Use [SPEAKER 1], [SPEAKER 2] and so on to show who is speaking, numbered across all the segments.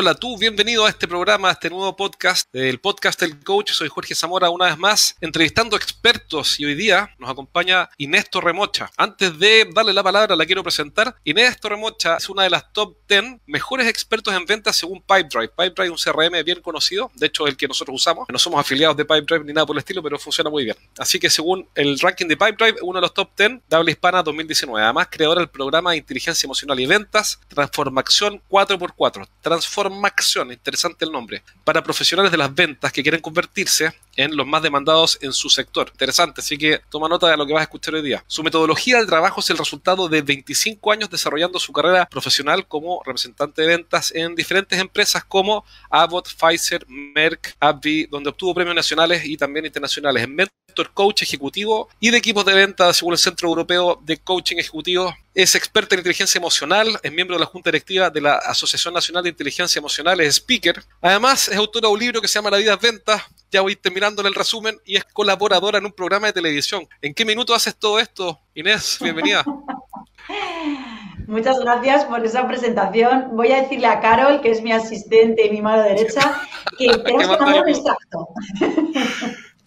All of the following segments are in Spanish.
[SPEAKER 1] Hola tú, bienvenido a este programa, a este nuevo podcast del podcast del coach. Soy Jorge Zamora una vez más, entrevistando expertos y hoy día nos acompaña Inés Torremocha. Antes de darle la palabra, la quiero presentar. Inés Torremocha es una de las top 10 mejores expertos en ventas según Pipedrive. Pipedrive es un CRM bien conocido, de hecho el que nosotros usamos. No somos afiliados de Pipedrive ni nada por el estilo, pero funciona muy bien. Así que según el ranking de Pipedrive, uno de los top 10 de habla hispana 2019. Además, creadora del programa de inteligencia emocional y ventas, Transformación 4x4. Transform Formación, interesante el nombre, para profesionales de las ventas que quieren convertirse en los más demandados en su sector. Interesante, así que toma nota de lo que vas a escuchar hoy día. Su metodología de trabajo es el resultado de 25 años desarrollando su carrera profesional como representante de ventas en diferentes empresas como Abbott, Pfizer, Merck, AbbVie, donde obtuvo premios nacionales y también internacionales en mentor coach ejecutivo y de equipos de venta según el Centro Europeo de Coaching Ejecutivo es experta en inteligencia emocional, es miembro de la Junta Directiva de la Asociación Nacional de Inteligencia Emocional, es speaker. Además, es autora de un libro que se llama La vida es venta. Ya voy terminando el resumen y es colaboradora en un programa de televisión. ¿En qué minuto haces todo esto? Inés, bienvenida.
[SPEAKER 2] Muchas gracias por esa presentación. Voy a decirle a Carol, que es mi asistente y mi mano derecha, que tenemos que mandar un extracto.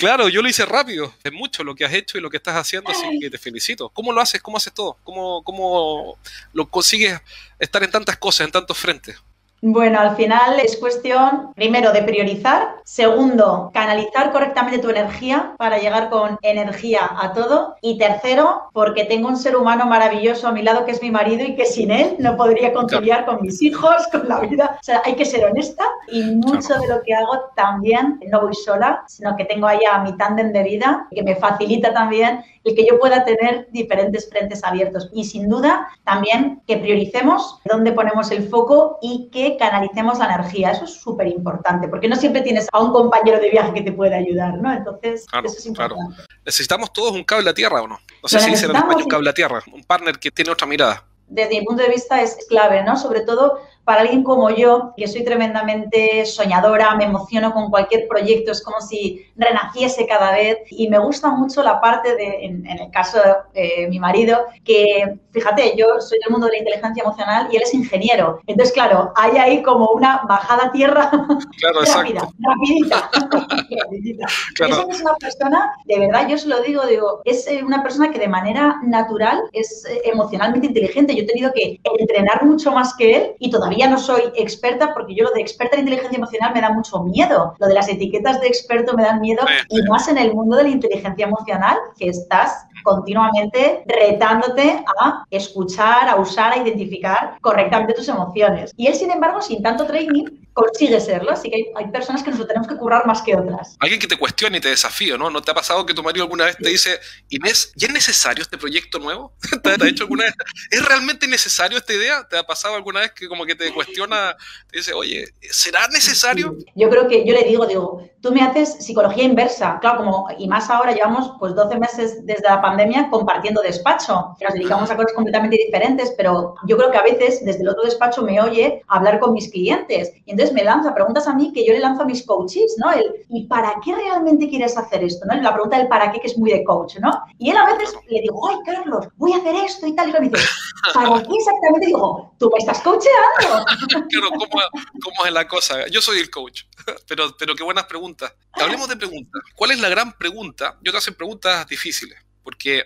[SPEAKER 1] Claro, yo lo hice rápido. Es mucho lo que has hecho y lo que estás haciendo, así que te felicito. ¿Cómo lo haces? ¿Cómo haces todo? ¿Cómo, cómo lo consigues estar en tantas cosas, en tantos frentes?
[SPEAKER 2] Bueno, al final es cuestión, primero, de priorizar, segundo, canalizar correctamente tu energía para llegar con energía a todo. Y tercero, porque tengo un ser humano maravilloso a mi lado que es mi marido y que sin él no podría conciliar con mis hijos, con la vida. O sea, hay que ser honesta. Y mucho de lo que hago también no voy sola, sino que tengo ahí a mi tándem de vida que me facilita también el que yo pueda tener diferentes frentes abiertos. Y sin duda, también que prioricemos dónde ponemos el foco y que canalicemos la energía. Eso es súper importante, porque no siempre tienes a un compañero de viaje que te pueda ayudar, ¿no? Entonces, eso es importante. Claro.
[SPEAKER 1] ¿Necesitamos todos un cable a tierra o no? No sé si dice en español cable a tierra, un partner que tiene otra mirada.
[SPEAKER 2] Desde mi punto de vista es clave, ¿no? Sobre todo para alguien como yo, que soy tremendamente soñadora, me emociono con cualquier proyecto, es como si renaciese cada vez y me gusta mucho la parte de, en, el caso de mi marido, que fíjate, yo soy del mundo de la inteligencia emocional y él es ingeniero. Entonces, claro, hay ahí como una bajada a tierra
[SPEAKER 1] claro,
[SPEAKER 2] rápida, rapidita. rapidita. Esa es una persona, de verdad, yo se lo digo, digo, es eh, una persona que de manera natural es eh, emocionalmente inteligente. Yo he tenido que entrenar mucho más que él y todavía todavía no soy experta porque yo lo de experta en inteligencia emocional me da mucho miedo. Lo de las etiquetas de experto me dan miedo y más en el mundo de la inteligencia emocional que estás continuamente retándote a escuchar, a usar, a identificar correctamente tus emociones. Y él, sin embargo, sin tanto training, consigue serlo. Así que hay, personas que nos lo tenemos que currar más que otras.
[SPEAKER 1] Alguien que te cuestione y te desafíe, ¿no? ¿No te ha pasado que tu marido alguna vez te dice, Inés, ¿ya es necesario este proyecto nuevo? ¿Te, ha dicho alguna vez? ¿Es realmente necesario esta idea? ¿Te ha pasado alguna vez que como que te cuestiona, te dice, oye, ¿será necesario?
[SPEAKER 2] Yo creo que yo le digo, digo, tú me haces psicología inversa. Claro, como, y más ahora llevamos pues 12 meses desde la pandemia compartiendo despacho. Nos dedicamos a cosas completamente diferentes, pero yo creo que a veces desde el otro despacho me oye hablar con mis clientes. Y entonces me lanza preguntas a mí que yo le lanzo a mis coaches, ¿no? El, ¿y para qué realmente quieres hacer esto? ¿no? La pregunta del para qué, que es muy de coach, ¿no? Y él a veces le digo, ay, Carlos, voy a hacer esto y tal. Y me dice, ¿para qué exactamente? Digo, tú me estás coacheando.
[SPEAKER 1] claro, ¿cómo, ¿cómo, es la cosa? Yo soy el coach, pero, pero qué buenas preguntas. Hablemos de preguntas. ¿Cuál es la gran pregunta? Yo te hacen preguntas difíciles porque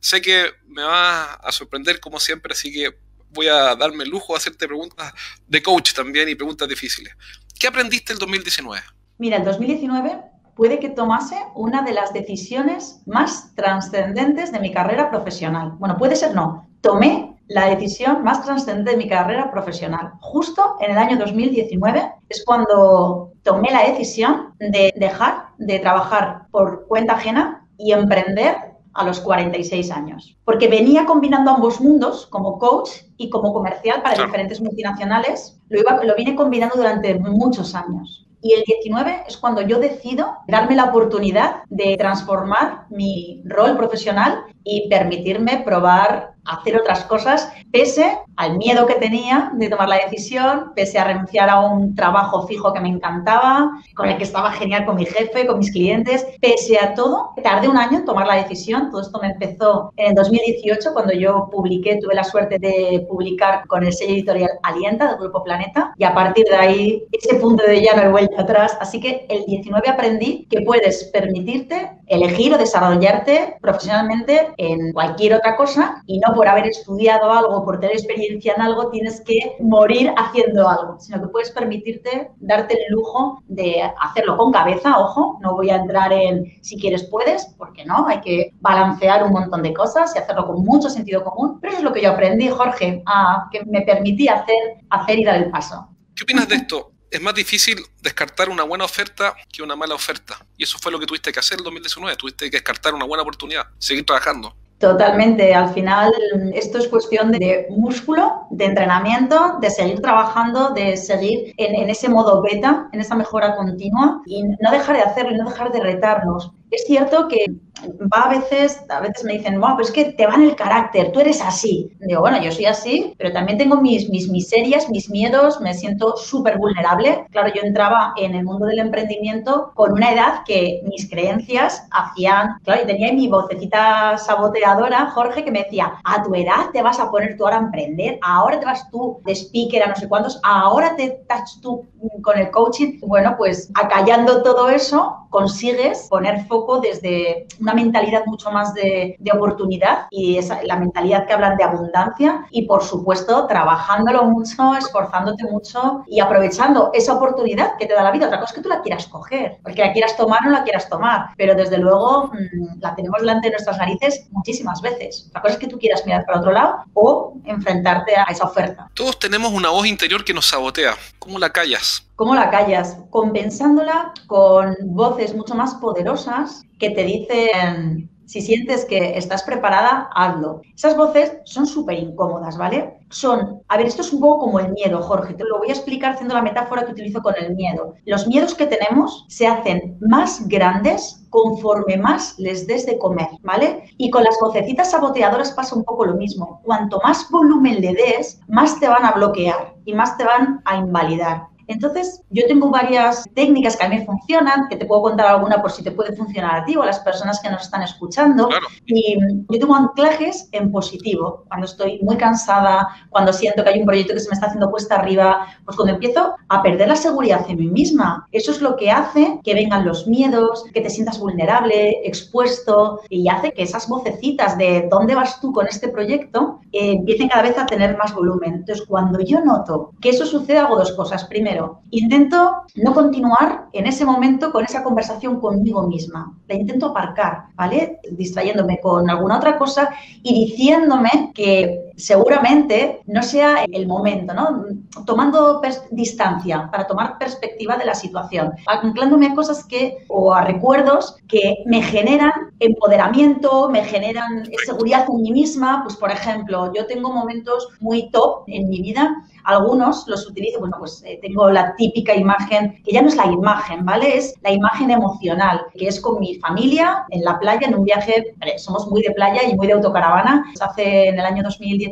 [SPEAKER 1] sé que me va a sorprender como siempre, así que voy a darme el lujo de hacerte preguntas de coach también y preguntas difíciles. ¿Qué aprendiste el 2019?
[SPEAKER 2] Mira, el 2019 puede que tomase una de las decisiones más trascendentes de mi carrera profesional. Bueno, puede ser no. Tomé la decisión más trascendente de mi carrera profesional. Justo en el año 2019 es cuando tomé la decisión de dejar de trabajar por cuenta ajena y emprender a los 46 años, porque venía combinando ambos mundos como coach y como comercial para diferentes multinacionales, lo, iba, lo vine combinando durante muchos años. Y el 19 es cuando yo decido darme la oportunidad de transformar mi rol profesional y permitirme probar hacer otras cosas, pese al miedo que tenía de tomar la decisión, pese a renunciar a un trabajo fijo que me encantaba, con el que estaba genial con mi jefe, con mis clientes, pese a todo, tardé un año en tomar la decisión. Todo esto me empezó en 2018, cuando yo publiqué, tuve la suerte de publicar con el sello editorial Alienta del Grupo Planeta, y a partir de ahí, ese punto de ya no vuelta atrás. Así que el 19 aprendí que puedes permitirte elegir o desarrollarte profesionalmente en cualquier otra cosa y no por haber estudiado algo, por tener experiencia en algo, tienes que morir haciendo algo, sino que puedes permitirte darte el lujo de hacerlo con cabeza, ojo, no voy a entrar en si quieres puedes, porque no, hay que balancear un montón de cosas y hacerlo con mucho sentido común, pero eso es lo que yo aprendí, Jorge, a que me permití hacer, hacer y dar el paso.
[SPEAKER 1] ¿Qué opinas de esto? Es más difícil descartar una buena oferta que una mala oferta. Y eso fue lo que tuviste que hacer en 2019. Tuviste que descartar una buena oportunidad, seguir trabajando.
[SPEAKER 2] Totalmente. Al final, esto es cuestión de músculo, de entrenamiento, de seguir trabajando, de seguir en, ese modo beta, en esa mejora continua y no dejar de hacerlo y no dejar de retarnos. Es cierto que va a veces, a veces me dicen, bueno, pero es que te va en el carácter, tú eres así. Digo, bueno, yo soy así, pero también tengo mis, mis miserias, mis miedos, me siento súper vulnerable. Claro, yo entraba en el mundo del emprendimiento con una edad que mis creencias hacían, claro, y tenía mi vocecita saboteadora, Jorge, que me decía, a tu edad te vas a poner tú ahora a emprender, ahora te vas tú de speaker a no sé cuántos, ahora te estás tú con el coaching. Bueno, pues acallando todo eso, consigues poner foco desde una mentalidad mucho más de, oportunidad y esa, la mentalidad que hablan de abundancia y por supuesto trabajándolo mucho, esforzándote mucho y aprovechando esa oportunidad que te da la vida. Otra cosa es que tú la quieras coger, porque la quieras tomar o no la quieras tomar, pero desde luego mm, la tenemos delante de nuestras narices muchísimas veces. Otra cosa es que tú quieras mirar para otro lado o enfrentarte a esa oferta.
[SPEAKER 1] Todos tenemos una voz interior que nos sabotea. ¿Cómo la callas?
[SPEAKER 2] ¿Cómo la callas? Compensándola con voces mucho más poderosas que te dicen, si sientes que estás preparada, hazlo. Esas voces son súper incómodas, ¿vale? Son, a ver, esto es un poco como el miedo, Jorge, te lo voy a explicar haciendo la metáfora que utilizo con el miedo. Los miedos que tenemos se hacen más grandes conforme más les des de comer, ¿vale? Y con las vocecitas saboteadoras pasa un poco lo mismo. Cuanto más volumen le des, más te van a bloquear y más te van a invalidar. Entonces, yo tengo varias técnicas que a mí funcionan, que te puedo contar alguna por si te puede funcionar a ti o a las personas que nos están escuchando. Y yo tengo anclajes en positivo. Cuando estoy muy cansada, cuando siento que hay un proyecto que se me está haciendo puesta arriba, pues cuando empiezo a perder la seguridad en mí misma. Eso es lo que hace que vengan los miedos, que te sientas vulnerable, expuesto y hace que esas vocecitas de dónde vas tú con este proyecto eh, empiecen cada vez a tener más volumen. Entonces, cuando yo noto que eso sucede, hago dos cosas. Primero, intento no continuar en ese momento con esa conversación conmigo misma. La intento aparcar, ¿vale? Distrayéndome con alguna otra cosa y diciéndome que seguramente no sea el momento, ¿no? Tomando distancia para tomar perspectiva de la situación, anclándome a cosas que, o a recuerdos que me generan empoderamiento, me generan seguridad en mí misma. Pues, por ejemplo, yo tengo momentos muy top en mi vida, algunos los utilizo, bueno, pues eh, tengo la típica imagen, que ya no es la imagen, ¿vale? Es la imagen emocional, que es con mi familia en la playa, en un viaje, somos muy de playa y muy de autocaravana. Hace en el año 2010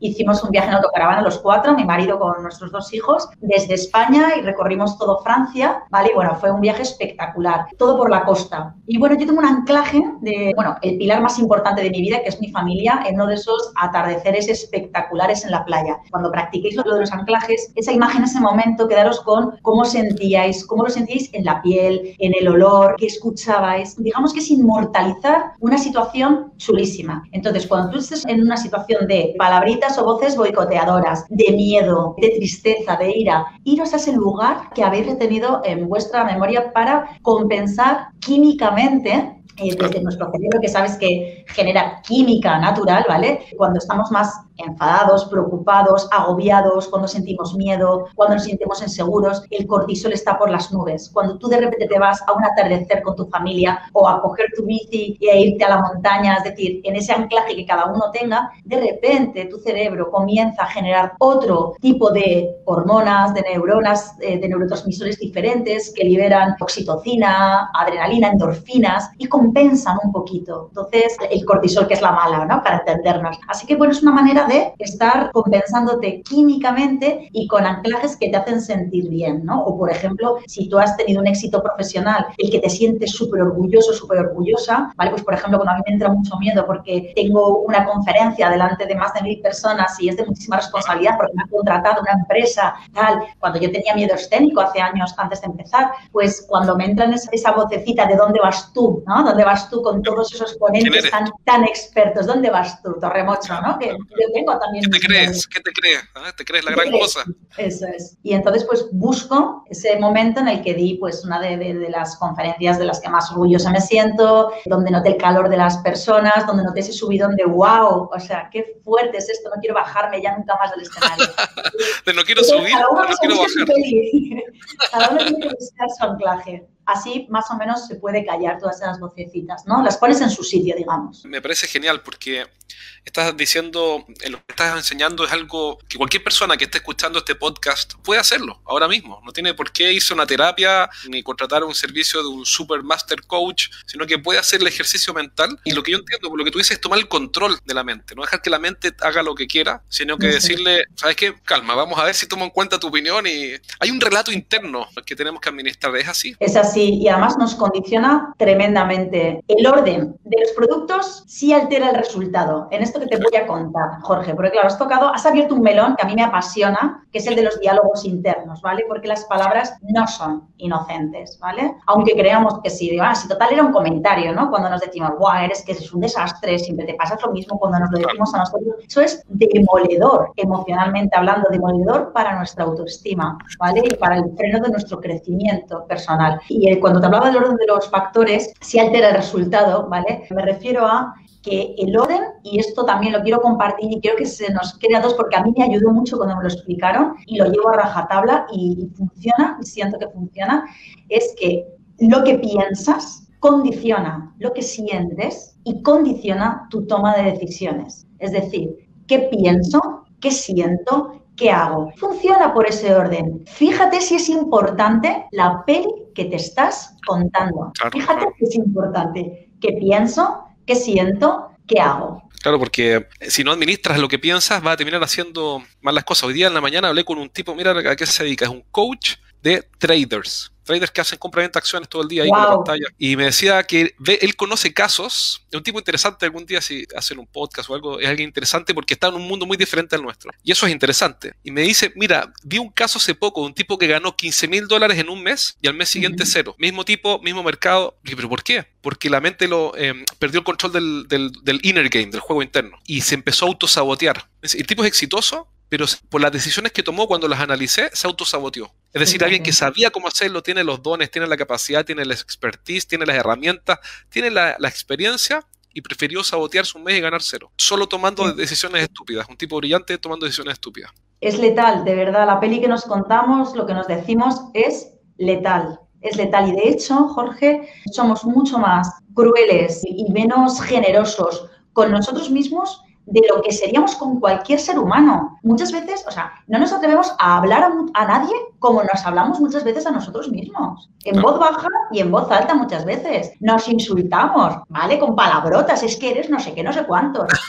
[SPEAKER 2] hicimos un viaje en autocaravana los cuatro, mi marido con nuestros dos hijos, desde España y recorrimos todo Francia, ¿vale? Y bueno, fue un viaje espectacular, todo por la costa. Y bueno, yo tengo un anclaje de, bueno, el pilar más importante de mi vida, que es mi familia, en uno de esos atardeceres espectaculares en la playa. Cuando practiquéis lo de los anclajes, esa imagen, ese momento, quedaros con cómo sentíais, cómo lo sentíais en la piel, en el olor, qué escuchabais. Digamos que es inmortalizar una situación chulísima. Entonces, cuando tú estés en una situación de palabritas o voces boicoteadoras, de miedo, de tristeza, de ira. Iros a ese lugar que habéis retenido en vuestra memoria para compensar químicamente eh, desde nuestro cerebro, que sabes que genera química natural, ¿vale? Cuando estamos más enfadados, preocupados, agobiados, cuando sentimos miedo, cuando nos sentimos inseguros, el cortisol está por las nubes. Cuando tú de repente te vas a un atardecer con tu familia o a coger tu bici y a irte a la montaña, es decir, en ese anclaje que cada uno tenga, de repente tu cerebro comienza a generar otro tipo de hormonas, de neuronas, eh, de neurotransmisores diferentes que liberan oxitocina, adrenalina, endorfinas y compensan un poquito. Entonces, el cortisol que es la mala, ¿no? Para entendernos. Así que, bueno, es una manera de estar compensándote químicamente y con anclajes que te hacen sentir bien, ¿no? O, por ejemplo, si tú has tenido un éxito profesional, el que te sientes súper orgulloso, súper orgullosa, ¿vale? Pues, por ejemplo, cuando a mí me entra mucho miedo porque tengo una conferencia delante de más de mil personas y es de muchísima responsabilidad porque me ha contratado una empresa, tal, cuando yo tenía miedo escénico hace años antes de empezar, pues cuando me entra esa, esa vocecita de dónde vas tú, ¿no? ¿Dónde vas tú con todos esos ponentes tan, tan expertos? ¿Dónde vas tú, Torremocho, ¿no? Que yo tengo también...
[SPEAKER 1] ¿Qué te crees? ¿Qué te crees? ¿Ah? ¿Te crees la gran cosa?
[SPEAKER 2] Eso es. Y entonces, pues busco ese momento en el que di, pues, una de, de, de las conferencias de las que más orgullosa me siento, donde noté el calor de las personas, donde noté ese subidón de wow, o sea, qué fuerte es esto, no quiero bajarme ya nunca más del escenario.
[SPEAKER 1] de no quiero subir, no quiero bajar.
[SPEAKER 2] Cada uno tiene que buscar su anclaje así más o menos se puede callar todas esas vocecitas, ¿no? Las pones en su sitio, digamos.
[SPEAKER 1] Me parece genial porque estás diciendo, lo que estás enseñando es algo que cualquier persona que esté escuchando este podcast puede hacerlo ahora mismo. No tiene por qué irse a una terapia ni contratar un servicio de un super master coach, sino que puede hacer el ejercicio mental. Y lo que yo entiendo, lo que tú dices es tomar el control de la mente, no dejar que la mente haga lo que quiera, sino que decirle, ¿sabes qué? Calma, vamos a ver si tomo en cuenta tu opinión y hay un relato interno que tenemos que administrar. ¿Es así?
[SPEAKER 2] Es así y además nos condiciona tremendamente. El orden de los productos sí altera el resultado. En esto que te voy a contar, Jorge, porque claro, has tocado, has abierto un melón que a mí me apasiona, que es el de los diálogos internos, ¿vale? Porque las palabras no son inocentes, ¿vale? Aunque creamos que sí, ah, si total era un comentario, ¿no? Cuando nos decimos, guau, eres que eres un desastre, siempre te pasas lo mismo cuando nos lo decimos a nosotros. Eso es demoledor, emocionalmente hablando, demoledor para nuestra autoestima, ¿vale? Y para el freno de nuestro crecimiento personal. Y cuando te hablaba del orden de los factores, si altera el resultado, ¿vale? Me refiero a que el orden, y esto también lo quiero compartir y quiero que se nos quede a dos porque a mí me ayudó mucho cuando me lo explicaron y lo llevo a rajatabla y, y funciona, y siento que funciona, es que lo que piensas condiciona lo que sientes y condiciona tu toma de decisiones. Es decir, ¿qué pienso? ¿Qué siento? ¿Qué hago? Funciona por ese orden. Fíjate si es importante la peli que te estás contando. Fíjate si es importante. ¿Qué pienso? ¿Qué siento? ¿Qué hago?
[SPEAKER 1] Claro, porque si no administras lo que piensas, vas a terminar haciendo malas cosas. Hoy día en la mañana hablé con un tipo, mira a qué se dedica, es un coach de traders traders que hacen compra-venta acciones todo el día ahí wow. con la pantalla. Y me decía que él conoce casos, es un tipo interesante algún día si hacen un podcast o algo, es alguien interesante porque está en un mundo muy diferente al nuestro. Y eso es interesante. Y me dice, mira, vi un caso hace poco de un tipo que ganó 15 mil dólares en un mes y al mes siguiente uh -huh. cero. Mismo tipo, mismo mercado. Y, ¿Pero por qué? Porque la mente lo eh, perdió el control del, del, del inner game, del juego interno. Y se empezó a autosabotear. El tipo es exitoso, pero por las decisiones que tomó cuando las analicé, se autosaboteó. Es decir, alguien que sabía cómo hacerlo, tiene los dones, tiene la capacidad, tiene la expertise, tiene las herramientas, tiene la, la experiencia y prefirió sabotearse un mes y ganar cero. Solo tomando decisiones estúpidas. Un tipo brillante tomando decisiones estúpidas.
[SPEAKER 2] Es letal, de verdad. La peli que nos contamos, lo que nos decimos es letal. Es letal. Y de hecho, Jorge, somos mucho más crueles y menos generosos con nosotros mismos de lo que seríamos con cualquier ser humano. Muchas veces, o sea, no nos atrevemos a hablar a, a nadie como nos hablamos muchas veces a nosotros mismos. En voz baja y en voz alta muchas veces. Nos insultamos, ¿vale? Con palabrotas, es que eres no sé qué, no sé cuántos.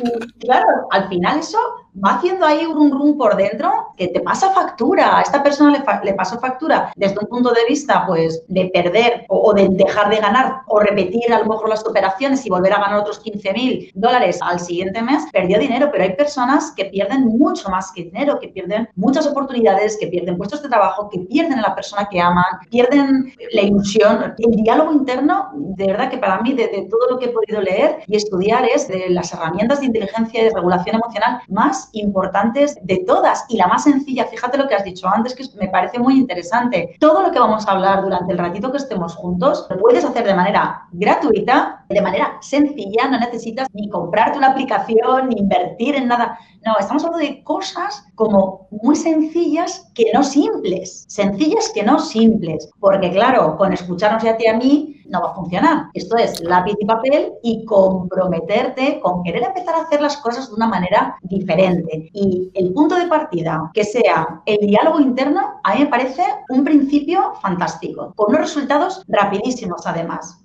[SPEAKER 2] Y claro, al final eso va haciendo ahí un rum por dentro que te pasa factura. A esta persona le, fa le pasó factura desde un punto de vista, pues, de perder o, o, de dejar de ganar o repetir a lo mejor las operaciones y volver a ganar otros 15 mil dólares al siguiente mes, perdió dinero, pero hay personas que pierden mucho más que dinero, que pierden muchas oportunidades, que pierden puestos de trabajo, que pierden a la persona que aman, pierden la ilusión. El diálogo interno, de verdad que para mí, de, de todo lo que he podido leer y estudiar, es de las herramientas de inteligencia y de regulación emocional más importantes de todas y la más sencilla. Fíjate lo que has dicho antes, que me parece muy interesante. Todo lo que vamos a hablar durante el ratito que estemos juntos, lo puedes hacer de manera gratuita, de manera sencilla, no necesitas ni comprarte una aplicación, ni invertir en nada. No, estamos hablando de cosas como muy sencillas que no simples. Sencillas que no simples. Porque claro, con escucharnos ya a ti a mí no va a funcionar. Esto es lápiz y papel y comprometerte con querer empezar a hacer las cosas de una manera diferente. Y el punto de partida, que sea el diálogo interno, a mí me parece un principio fantástico, con unos resultados rapidísimos además.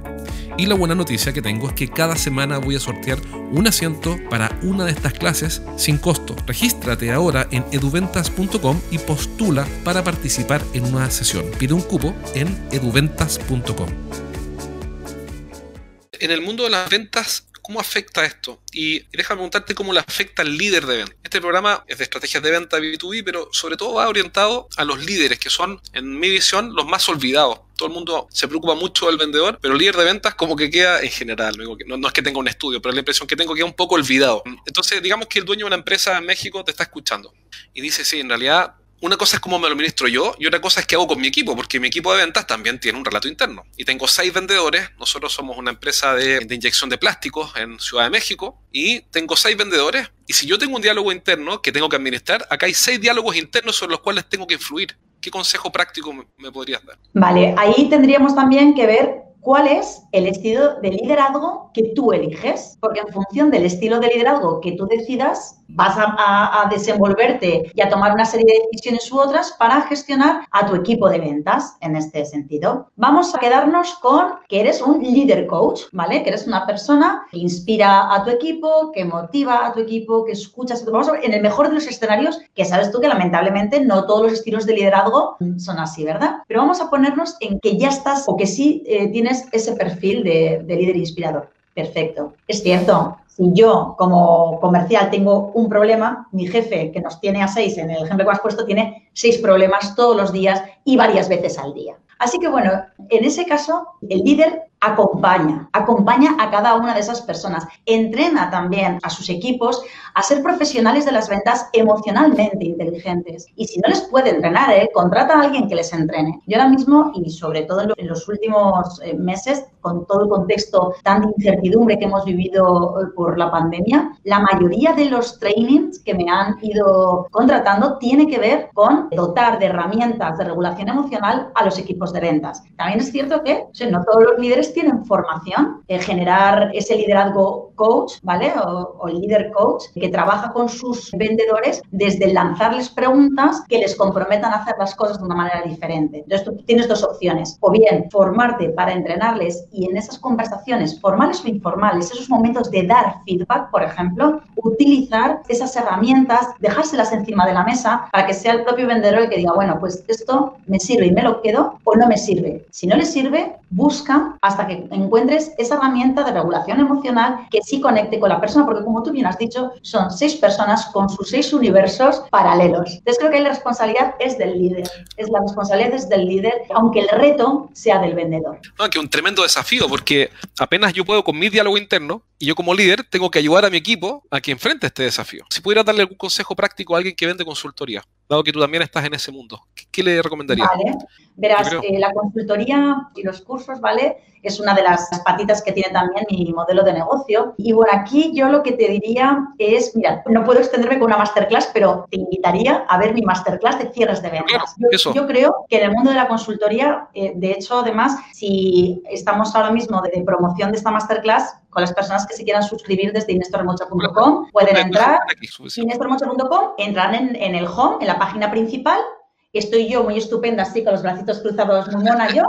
[SPEAKER 1] Y la buena noticia que tengo es que cada semana voy a sortear un asiento para una de estas clases sin costo. Regístrate ahora en eduventas.com y postula para participar en una sesión. Pide un cupo en eduventas.com. En el mundo de las ventas ¿Cómo afecta esto? Y déjame preguntarte cómo le afecta al líder de venta. Este programa es de estrategias de venta B2B, pero sobre todo va orientado a los líderes, que son, en mi visión, los más olvidados todo el mundo se preocupa mucho del vendedor, pero el líder de ventas como que queda en general, no, no, es que tenga un estudio, pero la impresión que tengo que queda un poco olvidado. Entonces, digamos que el dueño de una empresa en México te está escuchando y dice, sí, en realidad una cosa es cómo me lo administro yo y otra cosa es qué hago con mi equipo, porque mi equipo de ventas también tiene un relato interno. Y tengo seis vendedores, nosotros somos una empresa de, de, inyección de plásticos en Ciudad de México y tengo seis vendedores. Y si yo tengo un diálogo interno que tengo que administrar, acá hay seis diálogos internos sobre los cuales tengo que influir. ¿Qué consejo práctico me, podrías dar?
[SPEAKER 2] Vale, ahí tendríamos también que ver cuál es el estilo de liderazgo que tú eliges, porque en función del estilo de liderazgo que tú decidas, vas a, desenvolverte y a tomar una serie de decisiones u otras para gestionar a tu equipo de ventas en este sentido. Vamos a quedarnos con que eres un líder coach, ¿vale? Que eres una persona que inspira a tu equipo, que motiva a tu equipo, que escuchas a. Vamos a ver, en el mejor de los escenarios, que sabes tú que lamentablemente no todos los estilos de liderazgo son así, ¿verdad? Pero vamos a ponernos en que ya estás o que sí eh, tienes ese perfil de líder inspirador. Perfecto. Es cierto, si yo como comercial tengo un problema, mi jefe, que nos tiene a seis, en el ejemplo que has puesto, tiene seis problemas todos los días y varias veces al día. Así que bueno, en ese caso, el líder acompaña, acompaña a cada una de esas personas, entrena también a sus equipos a ser profesionales de las ventas emocionalmente inteligentes. Y si no les puede entrenar, ¿eh? contrata a alguien que les entrene. Yo ahora mismo, y sobre todo en los últimos eh, meses, con todo el contexto tan de incertidumbre que hemos vivido eh, por la pandemia, la mayoría de los trainings que me han ido contratando tiene que ver con dotar de herramientas de regulación emocional a los equipos de ventas. También es cierto que no todos los líderes tienen formación, en generar ese liderazgo coach, ¿vale? O, el líder coach que trabaja con sus vendedores desde lanzarles preguntas que les comprometan a hacer las cosas de una manera diferente. Entonces tú tienes dos opciones, o bien formarte para entrenarles y en esas conversaciones formales o informales, esos momentos de dar feedback, por ejemplo, utilizar esas herramientas, dejárselas encima de la mesa para que sea el propio vendedor el que diga, bueno, pues esto me sirve y me lo quedo o no me sirve. Si no le sirve, busca hasta que encuentres esa herramienta de regulación emocional que sí conecte con la persona, porque como tú bien has dicho, son seis personas con sus seis universos paralelos. Entonces creo que la responsabilidad es del líder, es la responsabilidad es del líder, aunque el reto sea del vendedor.
[SPEAKER 1] Que un tremendo desafío, porque apenas yo puedo con mi diálogo interno y yo como líder tengo que ayudar a mi equipo a que enfrente este desafío. Si pudiera darle algún consejo práctico a alguien que vende consultoría, dado que tú también estás en ese mundo, ¿qué, le recomendarías?
[SPEAKER 2] Vale, verás, eh, la consultoría y los cursos, ¿vale? Es una de las patitas que tiene también mi modelo de negocio. Y bueno, aquí yo lo que te diría es, mira, no puedo extenderme con una masterclass, pero te invitaría a ver mi masterclass de cierres de ventas. yo, creo que en el mundo de la consultoría, eh, de hecho, además, si estamos ahora mismo de promoción de esta masterclass, con las personas que se quieran suscribir desde inestormocha.com, pueden entrar inestormocha.com, entran en, en, el home, en la página principal. Estoy yo muy estupenda, así con los bracitos cruzados, muy mona yo.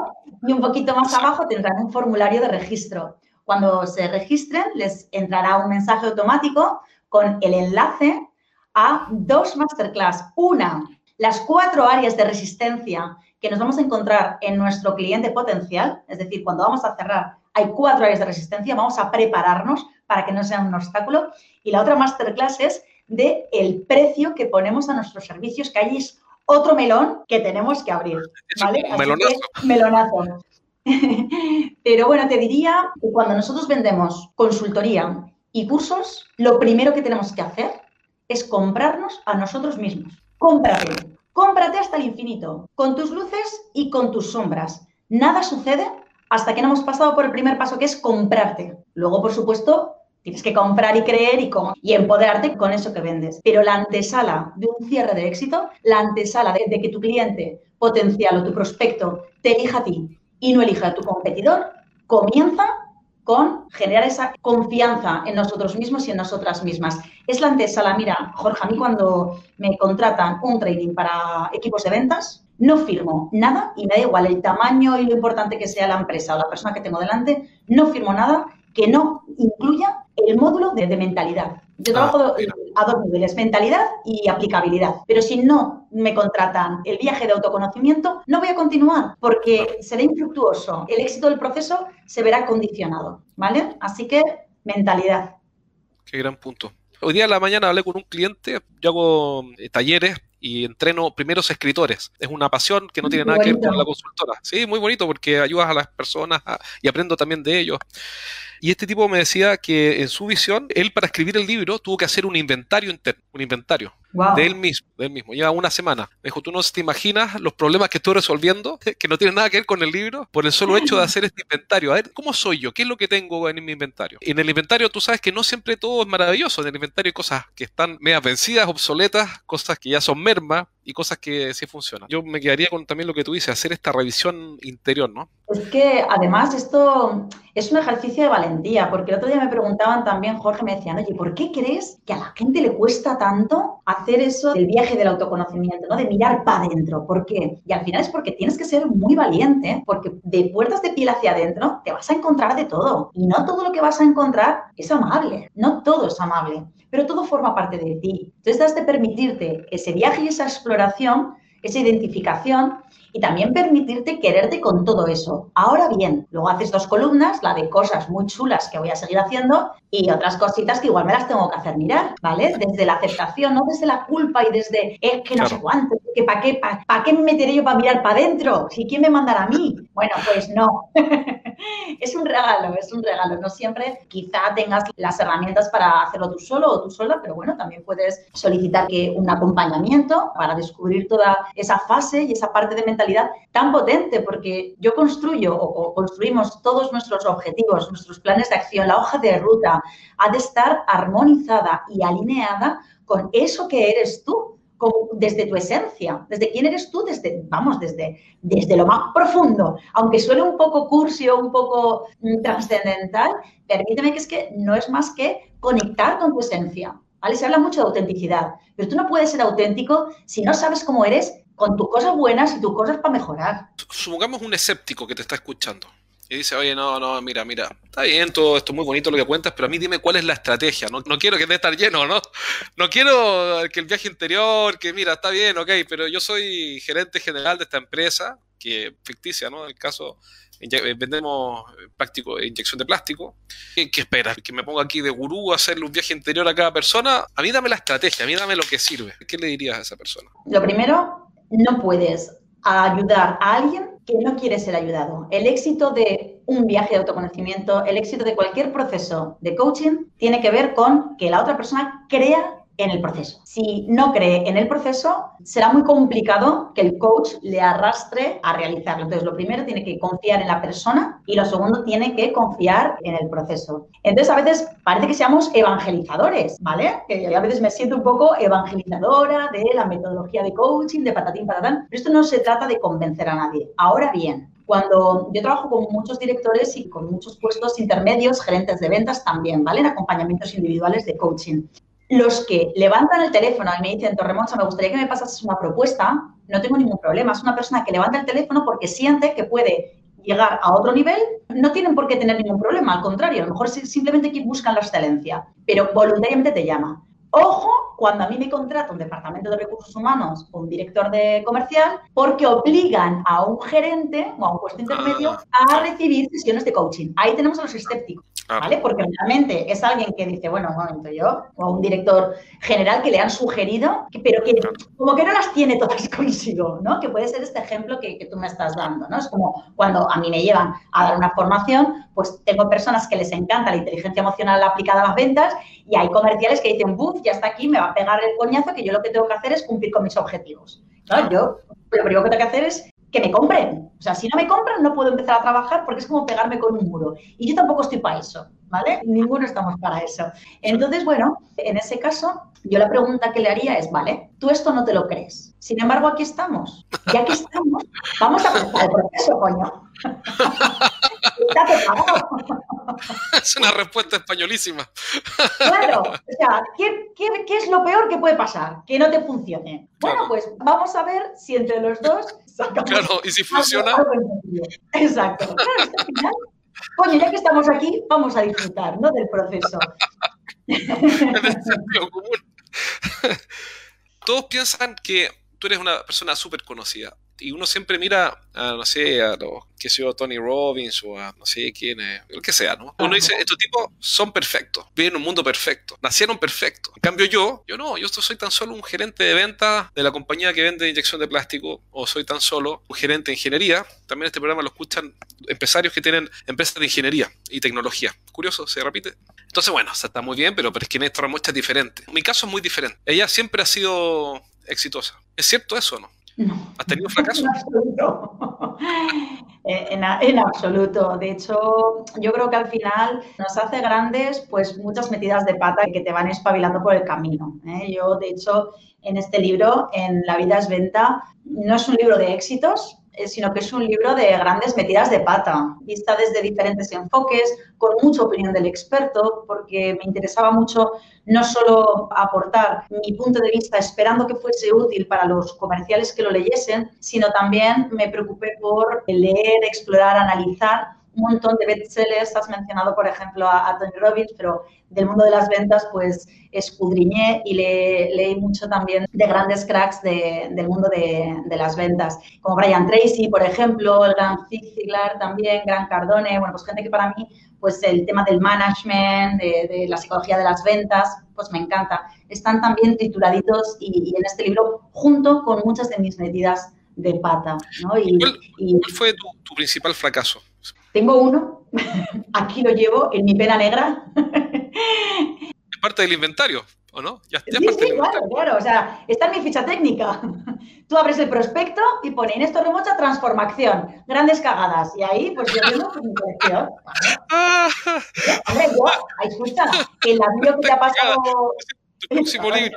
[SPEAKER 2] Y un poquito más abajo tendrán un formulario de registro. Cuando se registren, les entrará un mensaje automático con el enlace a dos masterclass. Una las cuatro áreas de resistencia que nos vamos a encontrar en nuestro cliente potencial, es decir, cuando vamos a cerrar, hay cuatro áreas de resistencia, vamos a prepararnos para que no sea un obstáculo. Y la otra masterclass es de el precio que ponemos a nuestros servicios, que ahí es otro melón que tenemos que abrir. ¿vale?
[SPEAKER 1] melonazo.
[SPEAKER 2] melonazo. Pero bueno, te diría que cuando nosotros vendemos consultoría y cursos, lo primero que tenemos que hacer es comprarnos a nosotros mismos. Cómprate, cómprate hasta el infinito, con tus luces y con tus sombras. Nada sucede hasta que no hemos pasado por el primer paso, que es comprarte. Luego, por supuesto, tienes que comprar y creer y, empoderarte con eso que vendes. Pero la antesala de un cierre de éxito, la antesala de que tu cliente potencial o tu prospecto te elija a ti y no elija a tu competidor, comienza con generar esa confianza en nosotros mismos y en nosotras mismas. Es la antesala, mira, Jorge, a mí cuando me contratan un trading para equipos de ventas, no firmo nada y me da igual el tamaño y lo importante que sea la empresa o la persona que tengo delante, no firmo nada que no incluya el módulo de, mentalidad. Yo ah, trabajo a dos niveles, mentalidad y aplicabilidad. Pero si no me contratan el viaje de autoconocimiento, no voy a continuar porque será infructuoso. El éxito del proceso se verá condicionado, ¿vale? Así que mentalidad.
[SPEAKER 1] Qué gran punto. Hoy día a la mañana hablé con un cliente, yo hago eh, talleres y entreno primeros escritores. Es una pasión que no tiene nada que ver con la consultora. Sí, muy bonito porque ayudas a las personas y aprendo también de ellos. Y este tipo me decía que en su visión, él para escribir el libro tuvo que hacer un inventario interno, un inventario de él mismo, de él mismo. Lleva una semana. Me dijo, tú no te imaginas los problemas que estoy resolviendo, que no tienen nada que ver con el libro, por el solo hecho de hacer este inventario. A ver, ¿cómo soy yo? ¿Qué es lo que tengo en mi inventario? En el inventario tú sabes que no siempre todo es maravilloso. En el inventario hay cosas que están medias vencidas, obsoletas, cosas que ya son mermas, y cosas que sí funcionan. Yo me quedaría con también lo que tú dices, hacer esta revisión interior, ¿no?
[SPEAKER 2] Es que además esto es un ejercicio de valentía, porque el otro día me preguntaban también, Jorge, me decían, oye, ¿por qué crees que a la gente le cuesta tanto hacer eso del viaje del autoconocimiento, ¿no? De mirar para adentro. ¿Por qué? Y al final es porque tienes que ser muy valiente, porque de puertas de piel hacia adentro te vas a encontrar de todo. Y no todo lo que vas a encontrar es amable, no todo es amable pero todo forma parte de ti. Entonces, has de permitirte ese viaje y esa exploración, esa identificación y también permitirte quererte con todo eso. Ahora bien, luego haces dos columnas, la de cosas muy chulas que voy a seguir haciendo y otras cositas que igual me las tengo que hacer mirar, ¿vale? Desde la aceptación, no desde la culpa y desde, es que no sé cuánto, que para qué, para qué me meteré yo para mirar para adentro, si quién me mandará a mí. Bueno, pues no. es un regalo, es un regalo. No siempre quizá tengas las herramientas para hacerlo tú solo o tú sola, pero bueno, también puedes solicitar que un acompañamiento para descubrir toda esa fase y esa parte de mentalidad tan potente, porque yo construyo o, construimos todos nuestros objetivos, nuestros planes de acción, la hoja de ruta, ha de estar armonizada y alineada con eso que eres tú desde tu esencia, desde quién eres tú, desde, vamos, desde, desde lo más profundo. Aunque suene un poco cursi o un poco mm, trascendental, permíteme que es que no es más que conectar con tu esencia. ¿vale? Se habla mucho de autenticidad, pero tú no puedes ser auténtico si no sabes cómo eres con tus cosas buenas y tus cosas para mejorar.
[SPEAKER 1] Supongamos un escéptico que te está escuchando y dice, oye, no, no, mira, mira, está bien todo esto, muy bonito lo que cuentas, pero a mí dime cuál es la estrategia. No, no quiero que esté estar lleno, ¿no? No quiero que el viaje interior, que mira, está bien, ok, pero yo soy gerente general de esta empresa, que ficticia, ¿no? En el caso, eh, vendemos práctico, inyección de plástico. ¿Qué, qué esperas? ¿Que me ponga aquí de gurú a hacerle un viaje interior a cada persona? A mí dame la estrategia, a mí dame lo que sirve. ¿Qué le dirías a esa persona?
[SPEAKER 2] Lo primero, no puedes ayudar a alguien que no quiere ser ayudado. El éxito de un viaje de autoconocimiento, el éxito de cualquier proceso de coaching tiene que ver con que la otra persona crea en el proceso. Si no cree en el proceso, será muy complicado que el coach le arrastre a realizarlo. Entonces, lo primero tiene que confiar en la persona y lo segundo tiene que confiar en el proceso. Entonces, a veces parece que seamos evangelizadores, ¿vale? Que a veces me siento un poco evangelizadora de la metodología de coaching, de patatín patatán, pero esto no se trata de convencer a nadie. Ahora bien, cuando yo trabajo con muchos directores y con muchos puestos intermedios, gerentes de ventas también, ¿vale? En acompañamientos individuales de coaching los que levantan el teléfono y me dicen, Torremocha, me gustaría que me pasases una propuesta, no tengo ningún problema. Es una persona que levanta el teléfono porque siente que puede llegar a otro nivel, no tienen por qué tener ningún problema, al contrario, a lo mejor simplemente buscan la excelencia, pero voluntariamente te llama. Ojo cuando a mí me contrata un departamento de recursos humanos o un director de comercial, porque obligan a un gerente o a un puesto intermedio a recibir sesiones de coaching. Ahí tenemos a los escépticos. ¿Vale? Porque realmente es alguien que dice, bueno, un momento, yo, o un director general que le han sugerido, pero que como que no las tiene todas consigo, ¿no? Que puede ser este ejemplo que, que, tú me estás dando, ¿no? Es como cuando a mí me llevan a dar una formación, pues tengo personas que les encanta la inteligencia emocional aplicada a las ventas y hay comerciales que dicen, buf, ya está aquí, me va pegar el coñazo que yo lo que tengo que hacer es cumplir con mis objetivos. Yo lo primero que tengo que hacer es que me compren. O sea, si no me compran, no puedo empezar a trabajar porque es como pegarme con un muro. Y yo tampoco estoy para eso, ¿vale? Ninguno estamos para eso. Entonces, bueno, en ese caso, yo la pregunta que le haría es, vale, tú esto no te lo crees. Sin embargo, aquí estamos. Y aquí estamos. Vamos a empezar el proceso, coño.
[SPEAKER 1] Es una respuesta españolísima.
[SPEAKER 2] Claro, o sea, ¿qué, qué, qué es lo peor que puede pasar? Que no te funcione. Bueno, pues vamos a ver si entre los dos
[SPEAKER 1] Claro, y si funciona.
[SPEAKER 2] Exacto. Claro, al final, coño, ya que estamos aquí, vamos a disfrutar, ¿no? Del proceso.
[SPEAKER 1] Todos piensan que tú eres una persona súper conocida y uno siempre mira a, no sé, a los, que sé yo, Tony Robbins o a no sé quién, lo que sea, ¿no? Uno dice, estos tipos son perfectos, viven un mundo perfecto, nacieron perfectos. En cambio yo, yo no, yo soy tan solo un gerente de venta de la compañía que vende inyección de plástico o soy tan solo un gerente de ingeniería. También este programa lo escuchan empresarios que tienen empresas de ingeniería y tecnología. Curioso, se repite. Entonces, bueno, o sea, está muy bien, pero, pero es que en esta muestra es diferente. Mi caso es muy diferente. Ella siempre ha sido exitosa. ¿Es cierto eso o no?
[SPEAKER 2] No.
[SPEAKER 1] ¿Has tenido fracaso?
[SPEAKER 2] En absoluto. En, en, absoluto. De hecho, yo creo que al final nos hace grandes pues muchas metidas de pata que te van espabilando por el camino. ¿eh? Yo, de hecho, en este libro, en La vida es venta, no es un libro de éxitos, eh, sino que es un libro de grandes metidas de pata, vista desde diferentes enfoques, con mucha opinión del experto, porque me interesaba mucho no solo aportar mi punto de vista esperando que fuese útil para los comerciales que lo leyesen, sino también me preocupé por leer, explorar, analizar un montón de bestsellers. Has mencionado, por ejemplo, a, Tony Robbins, pero del mundo de las ventas, pues escudriñé y le, leí mucho también de grandes cracks del mundo de, las ventas, como Brian Tracy, por ejemplo, el gran Zig Ziglar también, Gran Cardone, bueno, pues gente que para mí, pues el tema del management, de, la psicología de las ventas, pues me encanta. Están también tituladitos y, en este libro junto con muchas de mis medidas de pata. ¿no?
[SPEAKER 1] Y, ¿Cuál, fue tu principal fracaso?
[SPEAKER 2] Tengo uno, aquí lo llevo en mi pena negra.
[SPEAKER 1] Es parte del inventario, ¿o no?
[SPEAKER 2] Ya, sí, sí, claro, claro. O sea, está en mi ficha técnica. Tú abres el prospecto y pone en esto remocha transformación, grandes cagadas. Y ahí, pues yo tengo mi colección. Hombre, yo, escucha, en la bio que te ha pasado.
[SPEAKER 1] Tu próximo libro.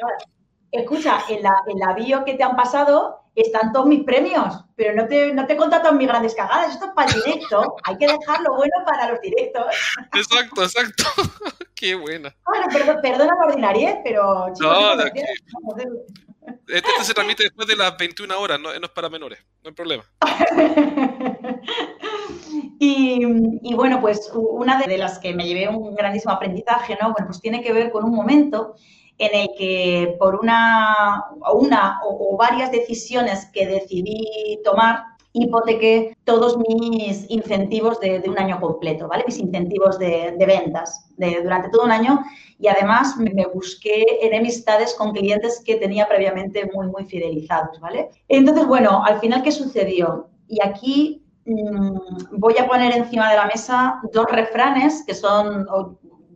[SPEAKER 2] Escucha, en la, en la bio que te han pasado están todos mis premios, pero no te, no te he contado mis grandes cagadas. Esto es para el directo. Hay que dejar lo bueno para los directos.
[SPEAKER 1] Exacto, exacto. Qué buena.
[SPEAKER 2] Bueno, perdón, perdona la ordinariedad, pero...
[SPEAKER 1] no, de aquí. Este, se transmite después de las 21 horas, no, no es para menores, no hay problema.
[SPEAKER 2] y, y, bueno, pues una de las que me llevé un grandísimo aprendizaje, ¿no? Bueno, pues tiene que ver con un momento en el que por una, o, varias decisiones que decidí tomar, hipotequé todos mis incentivos de, un año completo, ¿vale? Mis incentivos de, ventas durante todo un año y además me, busqué enemistades con clientes que tenía previamente muy, muy fidelizados, ¿vale? Entonces, bueno, al final, ¿qué sucedió? Y aquí mm, voy a poner encima de la mesa dos refranes que son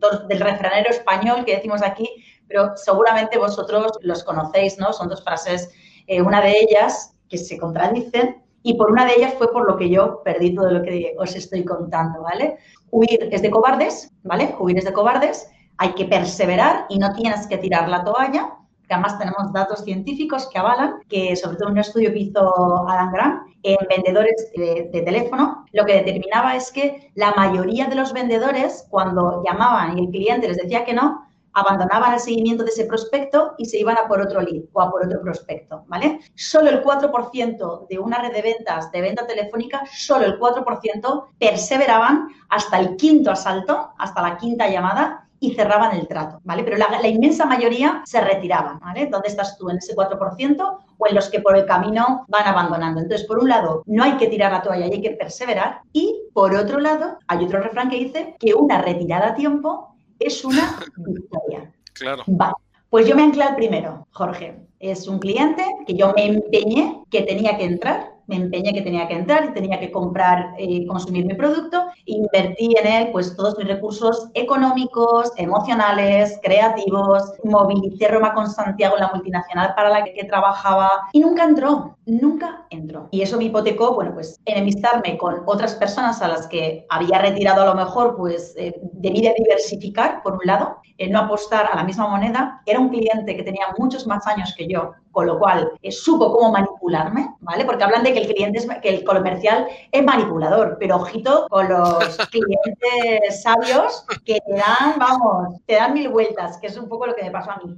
[SPEAKER 2] dos del refranero español que decimos aquí, pero seguramente vosotros los conocéis, ¿no? Son dos frases, eh, una de ellas que se contradicen y por una de ellas fue por lo que yo perdí todo lo que os estoy contando, ¿vale? Huir es de cobardes, ¿vale? Huir es de cobardes, hay que perseverar y no tienes que tirar la toalla, que además tenemos datos científicos que avalan que, sobre todo en un estudio que hizo Alan Grant, en vendedores de, de, teléfono, lo que determinaba es que la mayoría de los vendedores, cuando llamaban y el cliente les decía que no, abandonaban el seguimiento de ese prospecto y se iban a por otro lead o a por otro prospecto, ¿vale? Solo el 4% de una red de ventas de venta telefónica, solo el 4% perseveraban hasta el quinto asalto, hasta la quinta llamada y cerraban el trato, ¿vale? Pero la, inmensa mayoría se retiraban, ¿vale? ¿Dónde estás tú? ¿En ese 4% o en los que por el camino van abandonando? Entonces, por un lado, no hay que tirar la toalla y hay que perseverar. Y por otro lado, hay otro refrán que dice que una retirada a tiempo es una victoria.
[SPEAKER 1] Claro.
[SPEAKER 2] Vale. Pues yo me anclé al primero, Jorge. Es un cliente que yo me empeñé que tenía que entrar me empeñé que tenía que entrar y tenía que comprar y consumir mi producto. Invertí en él pues todos mis recursos económicos, emocionales, creativos. Movilicé Roma con Santiago, la multinacional para la que, trabajaba y nunca entró, nunca entró. Y eso me hipotecó, bueno, pues enemistarme con otras personas a las que había retirado a lo mejor, pues eh, debí de diversificar, por un lado, no apostar a la misma moneda. Era un cliente que tenía muchos más años que yo, con lo cual eh, supo cómo manipularme, ¿vale? Porque hablan de que el cliente es, que el comercial es manipulador, pero ojito con los clientes sabios que te dan, vamos, te dan mil vueltas, que es un poco lo que me pasó a mí.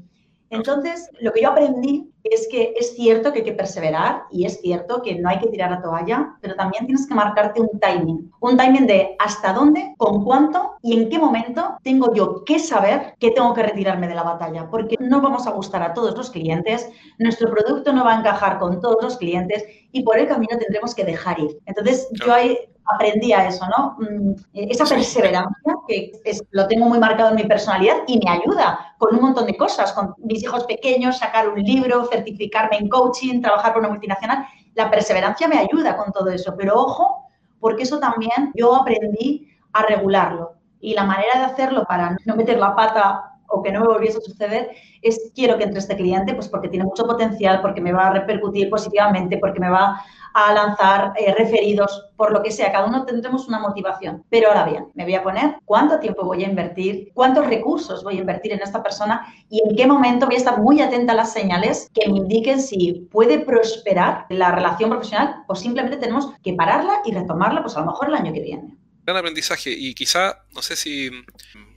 [SPEAKER 2] Entonces, lo que yo aprendí es que es cierto que hay que perseverar y es cierto que no hay que tirar la toalla, pero también tienes que marcarte un timing. Un timing de hasta dónde, con cuánto y en qué momento tengo yo que saber que tengo que retirarme de la batalla, porque no vamos a gustar a todos los clientes, nuestro producto no va a encajar con todos los clientes y por el camino tendremos que dejar ir. Entonces, yo ahí aprendí a eso, ¿no? Mm, esa perseverancia, que lo tengo muy marcado en mi personalidad y me ayuda con un montón de cosas, con mis hijos pequeños, sacar un libro, certificarme en coaching, trabajar por una multinacional. La perseverancia me ayuda con todo eso, pero ojo, porque eso también yo aprendí a regularlo. Y la manera de hacerlo para no meter la pata o que no me volviese a suceder es quiero que entre este cliente, pues porque tiene mucho potencial, porque me va a repercutir positivamente, porque me va a lanzar eh, referidos, por lo que sea, cada uno tendremos una motivación. Pero ahora bien, me voy a poner cuánto tiempo voy a invertir, cuántos recursos voy a invertir en esta persona y en qué momento voy a estar muy atenta a las señales que me indiquen si puede prosperar la relación profesional o simplemente tenemos que pararla y retomarla, pues a lo mejor el año que viene.
[SPEAKER 1] Gran aprendizaje y quizá, no sé si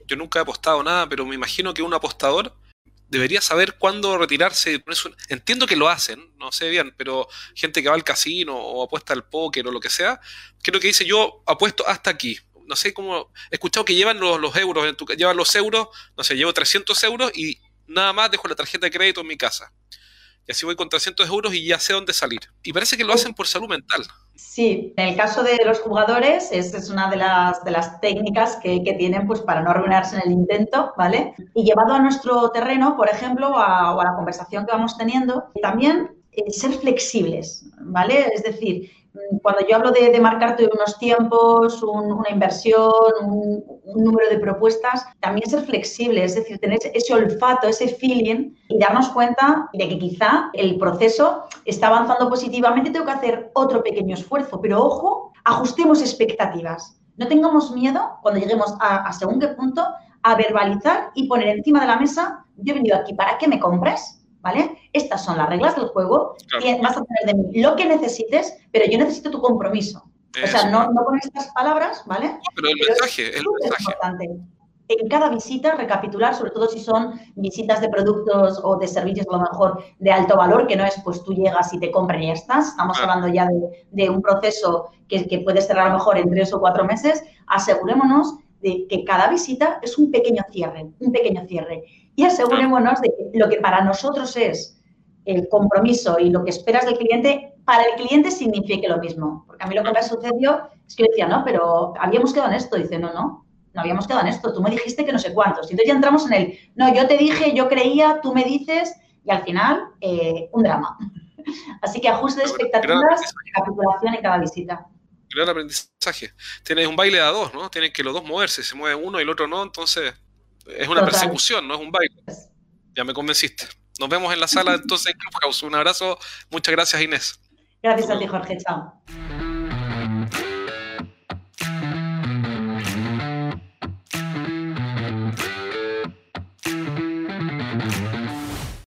[SPEAKER 1] yo nunca he apostado nada, pero me imagino que un apostador debería saber cuándo retirarse. Entiendo que lo hacen, no sé bien, pero gente que va al casino o apuesta al póker o lo que sea, creo que dice yo apuesto hasta aquí. No sé cómo, he escuchado que llevan los, los euros, en tu, llevan los euros, no sé, llevo 300 euros y nada más dejo la tarjeta de crédito en mi casa. Y así voy con 300 euros y ya sé dónde salir. Y parece que lo hacen por salud mental.
[SPEAKER 2] Sí, en el caso de los jugadores, esa es una de las, de las técnicas que, que, tienen pues, para no arruinarse en el intento, ¿vale? Y llevado a nuestro terreno, por ejemplo, o a la conversación que vamos teniendo, también eh, ser flexibles, ¿vale? Es decir, cuando yo hablo de, marcarte unos tiempos, una inversión, un, número de propuestas, también ser flexible, es decir, tener ese olfato, ese feeling y darnos cuenta de que quizá el proceso está avanzando positivamente tengo que hacer otro pequeño esfuerzo. Pero ojo, ajustemos expectativas. No tengamos miedo cuando lleguemos a, a según qué punto a verbalizar y poner encima de la mesa, yo he venido aquí para que me compres, ¿vale? Estas son las reglas del juego y vas a tener de mí lo que necesites, pero yo necesito tu compromiso. O sea, no, no, con estas palabras, ¿vale?
[SPEAKER 1] Pero el mensaje, es el mensaje.
[SPEAKER 2] importante. En cada visita, recapitular, sobre todo si son visitas de productos o de servicios, a lo mejor de alto valor, que no es pues tú llegas y te compran y ya estás. Estamos hablando ya de, de un proceso que, que puede cerrar a lo mejor en tres o cuatro meses. Asegurémonos de que cada visita es un pequeño cierre, un pequeño cierre y asegurémonos de que lo que para nosotros es el compromiso y lo que esperas del cliente, para el cliente signifique lo mismo. Porque a mí lo que me sucedió es que yo decía, no, pero habíamos quedado en esto. Dice, no, no, no habíamos quedado en esto. Tú me dijiste que no sé cuántos. Y entonces ya entramos en el, no, yo te dije, yo creía, tú me dices, y al final, eh, un drama. Así que ajuste de expectativas, recapitulación en cada visita.
[SPEAKER 1] Gran aprendizaje. Tienes un baile a dos, ¿no? Tienen que los dos moverse. Se mueve uno y el otro no, entonces es una persecución, no es un baile. Ya me convenciste. Nos vemos en la sala entonces Un abrazo. Muchas gracias, Inés.
[SPEAKER 2] Gracias a ti, Jorge. Chao.